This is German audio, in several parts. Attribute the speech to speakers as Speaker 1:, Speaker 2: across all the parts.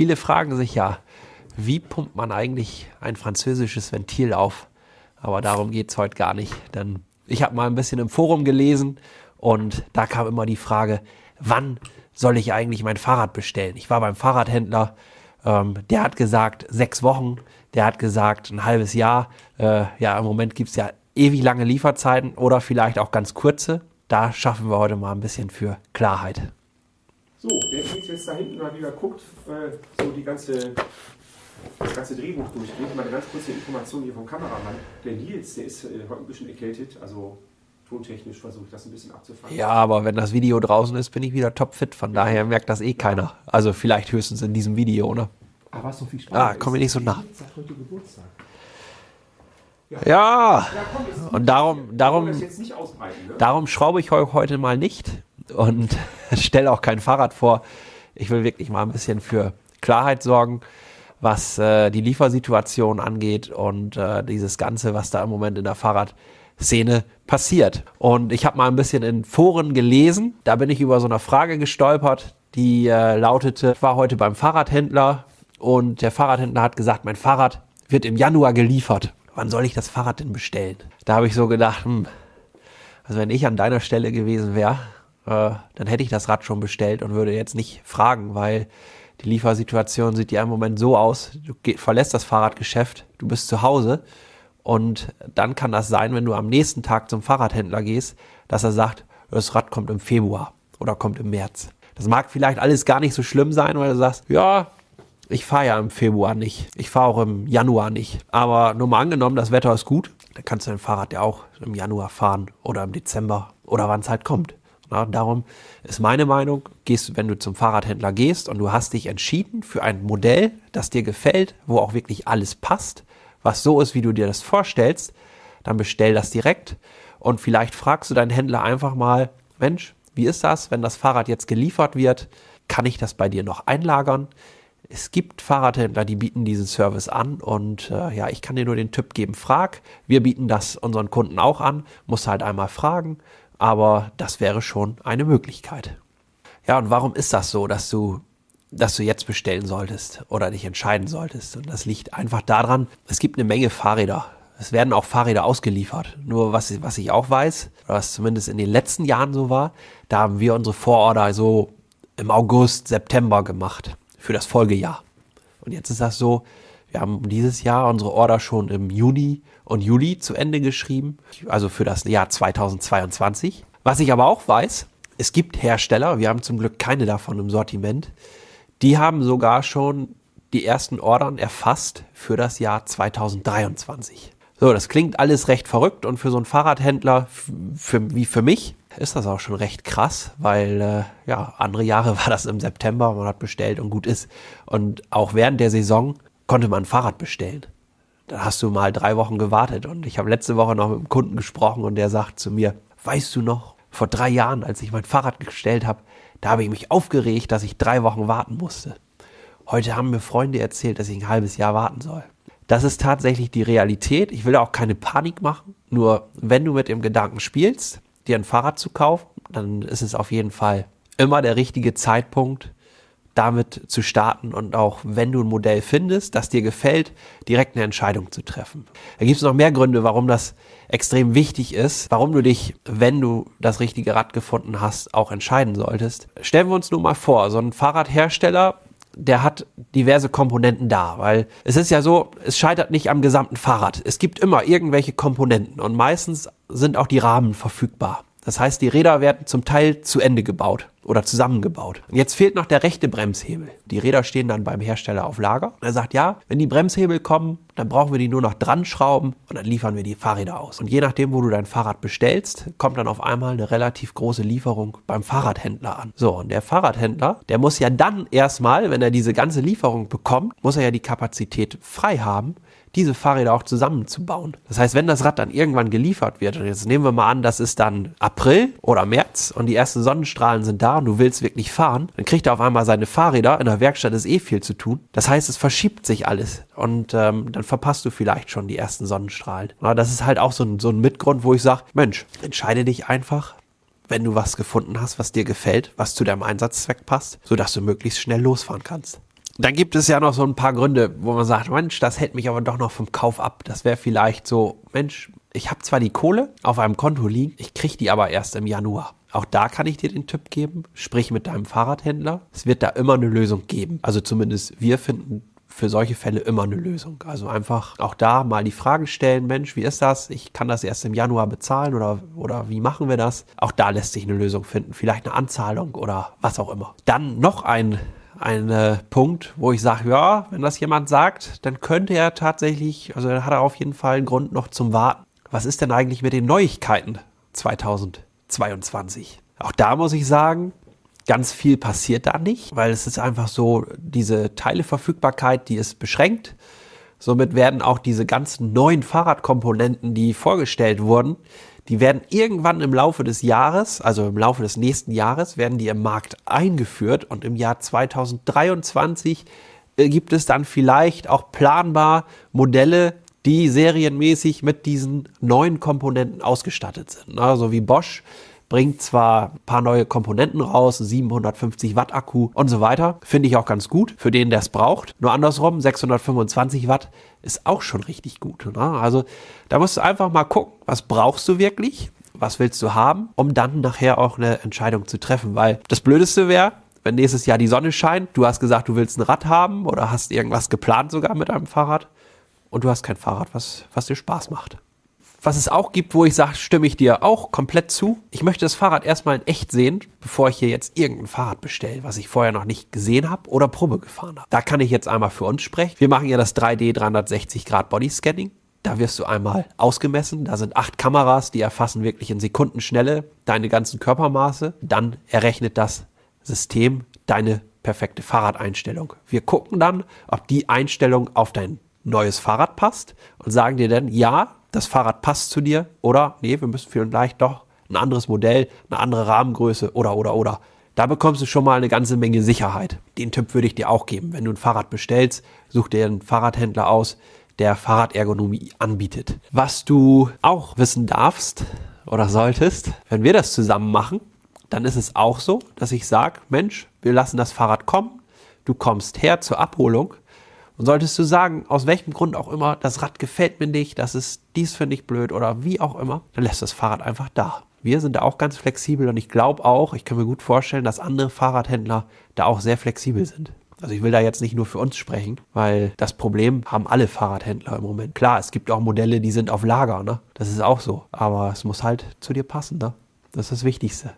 Speaker 1: Viele fragen sich ja, wie pumpt man eigentlich ein französisches Ventil auf? Aber darum geht es heute gar nicht. Denn ich habe mal ein bisschen im Forum gelesen und da kam immer die Frage, wann soll ich eigentlich mein Fahrrad bestellen? Ich war beim Fahrradhändler, ähm, der hat gesagt sechs Wochen, der hat gesagt ein halbes Jahr. Äh, ja, im Moment gibt es ja ewig lange Lieferzeiten oder vielleicht auch ganz kurze. Da schaffen wir heute mal ein bisschen für Klarheit.
Speaker 2: So, wer jetzt da hinten mal wieder guckt, äh, so die ganze das ganze Drehbuch durchgeht. Mal eine ganz kurze Information hier vom Kameramann. Der Nils, der ist äh, heute ein bisschen erkältet, also tontechnisch versuche ich das ein bisschen abzufangen.
Speaker 1: Ja, aber wenn das Video draußen ist, bin ich wieder topfit. Von daher merkt das eh keiner. Also vielleicht höchstens in diesem Video, ne?
Speaker 2: Aber was so viel Spaß
Speaker 1: Ah, komm mir nicht so nah. heute Geburtstag. Ja, ja. komm, und darum, darum, ne? darum schraube ich heute mal nicht und stelle auch kein Fahrrad vor. Ich will wirklich mal ein bisschen für Klarheit sorgen was äh, die Liefersituation angeht und äh, dieses Ganze, was da im Moment in der Fahrradszene passiert. Und ich habe mal ein bisschen in Foren gelesen. Da bin ich über so eine Frage gestolpert, die äh, lautete, ich war heute beim Fahrradhändler und der Fahrradhändler hat gesagt, mein Fahrrad wird im Januar geliefert. Wann soll ich das Fahrrad denn bestellen? Da habe ich so gedacht, hm, also wenn ich an deiner Stelle gewesen wäre, äh, dann hätte ich das Rad schon bestellt und würde jetzt nicht fragen, weil die Liefersituation sieht ja im Moment so aus, du verlässt das Fahrradgeschäft, du bist zu Hause und dann kann das sein, wenn du am nächsten Tag zum Fahrradhändler gehst, dass er sagt, das Rad kommt im Februar oder kommt im März. Das mag vielleicht alles gar nicht so schlimm sein, weil du sagst, ja, ich fahre ja im Februar nicht. Ich fahre auch im Januar nicht. Aber nur mal angenommen, das Wetter ist gut, dann kannst du dein Fahrrad ja auch im Januar fahren oder im Dezember oder wann es halt kommt. Na, darum ist meine Meinung, gehst, wenn du zum Fahrradhändler gehst und du hast dich entschieden für ein Modell, das dir gefällt, wo auch wirklich alles passt, was so ist, wie du dir das vorstellst, dann bestell das direkt und vielleicht fragst du deinen Händler einfach mal, Mensch, wie ist das, wenn das Fahrrad jetzt geliefert wird? Kann ich das bei dir noch einlagern? Es gibt Fahrradhändler, die bieten diesen Service an und äh, ja, ich kann dir nur den Tipp geben, frag. Wir bieten das unseren Kunden auch an, musst halt einmal fragen aber das wäre schon eine Möglichkeit. Ja, und warum ist das so, dass du, dass du jetzt bestellen solltest oder dich entscheiden solltest? Und das liegt einfach daran, es gibt eine Menge Fahrräder. Es werden auch Fahrräder ausgeliefert. Nur was, was ich auch weiß, was zumindest in den letzten Jahren so war, da haben wir unsere Vororder so im August, September gemacht für das Folgejahr. Und jetzt ist das so, wir haben dieses Jahr unsere Order schon im Juni und Juli zu Ende geschrieben, also für das Jahr 2022. Was ich aber auch weiß, es gibt Hersteller, wir haben zum Glück keine davon im Sortiment, die haben sogar schon die ersten Ordern erfasst für das Jahr 2023. So, das klingt alles recht verrückt und für so einen Fahrradhändler für, wie für mich ist das auch schon recht krass, weil äh, ja, andere Jahre war das im September, man hat bestellt und gut ist. Und auch während der Saison konnte man ein Fahrrad bestellen. Da hast du mal drei Wochen gewartet. Und ich habe letzte Woche noch mit einem Kunden gesprochen und der sagt zu mir, weißt du noch, vor drei Jahren, als ich mein Fahrrad gestellt habe, da habe ich mich aufgeregt, dass ich drei Wochen warten musste. Heute haben mir Freunde erzählt, dass ich ein halbes Jahr warten soll. Das ist tatsächlich die Realität. Ich will auch keine Panik machen. Nur wenn du mit dem Gedanken spielst, dir ein Fahrrad zu kaufen, dann ist es auf jeden Fall immer der richtige Zeitpunkt, damit zu starten und auch wenn du ein Modell findest, das dir gefällt, direkt eine Entscheidung zu treffen. Da gibt es noch mehr Gründe, warum das extrem wichtig ist, warum du dich, wenn du das richtige Rad gefunden hast, auch entscheiden solltest. Stellen wir uns nur mal vor, so ein Fahrradhersteller, der hat diverse Komponenten da, weil es ist ja so, es scheitert nicht am gesamten Fahrrad. Es gibt immer irgendwelche Komponenten und meistens sind auch die Rahmen verfügbar. Das heißt, die Räder werden zum Teil zu Ende gebaut oder zusammengebaut. Und jetzt fehlt noch der rechte Bremshebel. Die Räder stehen dann beim Hersteller auf Lager. er sagt, ja, wenn die Bremshebel kommen, dann brauchen wir die nur noch dran schrauben und dann liefern wir die Fahrräder aus. Und je nachdem, wo du dein Fahrrad bestellst, kommt dann auf einmal eine relativ große Lieferung beim Fahrradhändler an. So, und der Fahrradhändler, der muss ja dann erstmal, wenn er diese ganze Lieferung bekommt, muss er ja die Kapazität frei haben, diese Fahrräder auch zusammenzubauen. Das heißt, wenn das Rad dann irgendwann geliefert wird, und jetzt nehmen wir mal an, das ist dann April oder März und die ersten Sonnenstrahlen sind da und du willst wirklich fahren, dann kriegt er auf einmal seine Fahrräder. In der Werkstatt ist eh viel zu tun. Das heißt, es verschiebt sich alles und ähm, dann verpasst du vielleicht schon die ersten Sonnenstrahlen. Aber das ist halt auch so ein, so ein Mitgrund, wo ich sage, Mensch, entscheide dich einfach, wenn du was gefunden hast, was dir gefällt, was zu deinem Einsatzzweck passt, sodass du möglichst schnell losfahren kannst. Dann gibt es ja noch so ein paar Gründe, wo man sagt, Mensch, das hält mich aber doch noch vom Kauf ab. Das wäre vielleicht so, Mensch, ich habe zwar die Kohle auf einem Konto liegen, ich kriege die aber erst im Januar. Auch da kann ich dir den Tipp geben, sprich mit deinem Fahrradhändler. Es wird da immer eine Lösung geben. Also zumindest wir finden für solche Fälle immer eine Lösung. Also einfach auch da mal die Fragen stellen, Mensch, wie ist das? Ich kann das erst im Januar bezahlen oder, oder wie machen wir das? Auch da lässt sich eine Lösung finden, vielleicht eine Anzahlung oder was auch immer. Dann noch ein ein äh, Punkt, wo ich sage, ja, wenn das jemand sagt, dann könnte er tatsächlich, also dann hat er auf jeden Fall einen Grund noch zum Warten. Was ist denn eigentlich mit den Neuigkeiten 2022? Auch da muss ich sagen, Ganz viel passiert da nicht, weil es ist einfach so, diese Teileverfügbarkeit, die ist beschränkt. Somit werden auch diese ganzen neuen Fahrradkomponenten, die vorgestellt wurden, die werden irgendwann im Laufe des Jahres, also im Laufe des nächsten Jahres, werden die im Markt eingeführt und im Jahr 2023 äh, gibt es dann vielleicht auch planbar Modelle, die serienmäßig mit diesen neuen Komponenten ausgestattet sind. Also wie Bosch bringt zwar ein paar neue Komponenten raus, 750 Watt Akku und so weiter. Finde ich auch ganz gut für den, der es braucht. Nur andersrum, 625 Watt ist auch schon richtig gut. Ne? Also da musst du einfach mal gucken, was brauchst du wirklich? Was willst du haben, um dann nachher auch eine Entscheidung zu treffen? Weil das Blödeste wäre, wenn nächstes Jahr die Sonne scheint, du hast gesagt, du willst ein Rad haben oder hast irgendwas geplant sogar mit einem Fahrrad und du hast kein Fahrrad, was, was dir Spaß macht. Was es auch gibt, wo ich sage, stimme ich dir auch komplett zu. Ich möchte das Fahrrad erstmal in echt sehen, bevor ich hier jetzt irgendein Fahrrad bestelle, was ich vorher noch nicht gesehen habe oder Probe gefahren habe. Da kann ich jetzt einmal für uns sprechen. Wir machen ja das 3D 360 Grad Body Scanning. Da wirst du einmal ausgemessen. Da sind acht Kameras, die erfassen wirklich in Sekundenschnelle deine ganzen Körpermaße. Dann errechnet das System deine perfekte Fahrradeinstellung. Wir gucken dann, ob die Einstellung auf dein neues Fahrrad passt und sagen dir dann, ja, das Fahrrad passt zu dir oder nee, wir müssen vielleicht doch ein anderes Modell, eine andere Rahmengröße oder oder oder. Da bekommst du schon mal eine ganze Menge Sicherheit. Den Tipp würde ich dir auch geben. Wenn du ein Fahrrad bestellst, such dir einen Fahrradhändler aus, der Fahrradergonomie anbietet. Was du auch wissen darfst oder solltest, wenn wir das zusammen machen, dann ist es auch so, dass ich sage, Mensch, wir lassen das Fahrrad kommen, du kommst her zur Abholung und solltest du sagen, aus welchem Grund auch immer, das Rad gefällt mir nicht, das ist dies finde ich blöd oder wie auch immer, dann lässt das Fahrrad einfach da. Wir sind da auch ganz flexibel und ich glaube auch, ich kann mir gut vorstellen, dass andere Fahrradhändler da auch sehr flexibel sind. Also ich will da jetzt nicht nur für uns sprechen, weil das Problem haben alle Fahrradhändler im Moment. Klar, es gibt auch Modelle, die sind auf Lager, ne? Das ist auch so. Aber es muss halt zu dir passen, ne? Das ist das Wichtigste.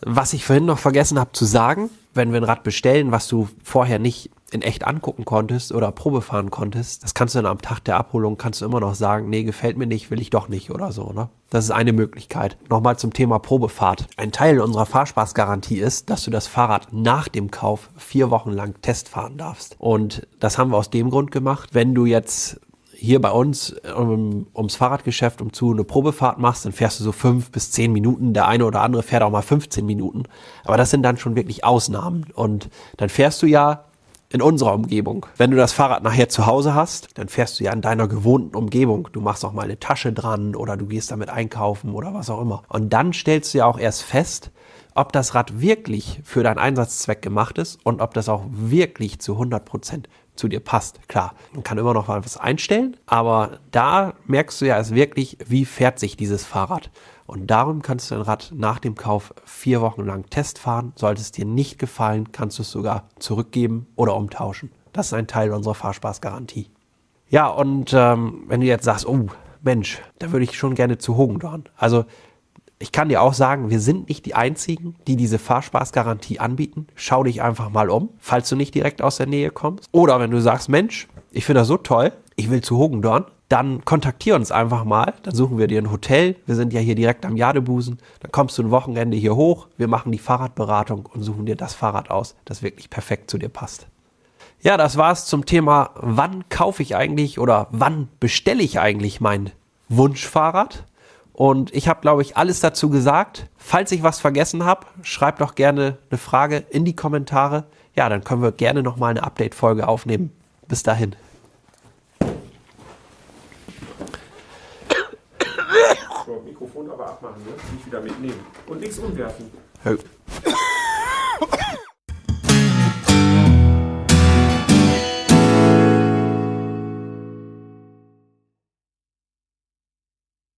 Speaker 1: Was ich vorhin noch vergessen habe zu sagen, wenn wir ein Rad bestellen, was du vorher nicht in echt angucken konntest oder Probe fahren konntest, das kannst du dann am Tag der Abholung, kannst du immer noch sagen, nee, gefällt mir nicht, will ich doch nicht oder so, ne? Das ist eine Möglichkeit. Nochmal zum Thema Probefahrt. Ein Teil unserer Fahrspaßgarantie ist, dass du das Fahrrad nach dem Kauf vier Wochen lang testfahren darfst. Und das haben wir aus dem Grund gemacht, wenn du jetzt hier bei uns um, ums Fahrradgeschäft um zu eine Probefahrt machst, dann fährst du so fünf bis zehn Minuten. Der eine oder andere fährt auch mal 15 Minuten. Aber das sind dann schon wirklich Ausnahmen. Und dann fährst du ja in unserer Umgebung. Wenn du das Fahrrad nachher zu Hause hast, dann fährst du ja in deiner gewohnten Umgebung. Du machst auch mal eine Tasche dran oder du gehst damit einkaufen oder was auch immer. Und dann stellst du ja auch erst fest, ob das Rad wirklich für deinen Einsatzzweck gemacht ist und ob das auch wirklich zu 100 Prozent zu dir passt. Klar, man kann immer noch mal was einstellen, aber da merkst du ja erst wirklich, wie fährt sich dieses Fahrrad. Und darum kannst du dein Rad nach dem Kauf vier Wochen lang Test fahren. Sollte es dir nicht gefallen, kannst du es sogar zurückgeben oder umtauschen. Das ist ein Teil unserer Fahrspaßgarantie. Ja, und ähm, wenn du jetzt sagst, oh Mensch, da würde ich schon gerne zu Hogendorn. Also ich kann dir auch sagen, wir sind nicht die Einzigen, die diese Fahrspaßgarantie anbieten. Schau dich einfach mal um, falls du nicht direkt aus der Nähe kommst. Oder wenn du sagst, Mensch, ich finde das so toll, ich will zu Hogendorn, dann kontaktier uns einfach mal. Dann suchen wir dir ein Hotel. Wir sind ja hier direkt am Jadebusen. Dann kommst du ein Wochenende hier hoch. Wir machen die Fahrradberatung und suchen dir das Fahrrad aus, das wirklich perfekt zu dir passt. Ja, das war's zum Thema, wann kaufe ich eigentlich oder wann bestelle ich eigentlich mein Wunschfahrrad? Und ich habe, glaube ich, alles dazu gesagt. Falls ich was vergessen habe, schreibt doch gerne eine Frage in die Kommentare. Ja, dann können wir gerne nochmal eine Update-Folge aufnehmen. Bis dahin.
Speaker 2: So, Mikrofon aber abmachen, ne? Nicht wieder mitnehmen. Und nichts umwerfen. Ja.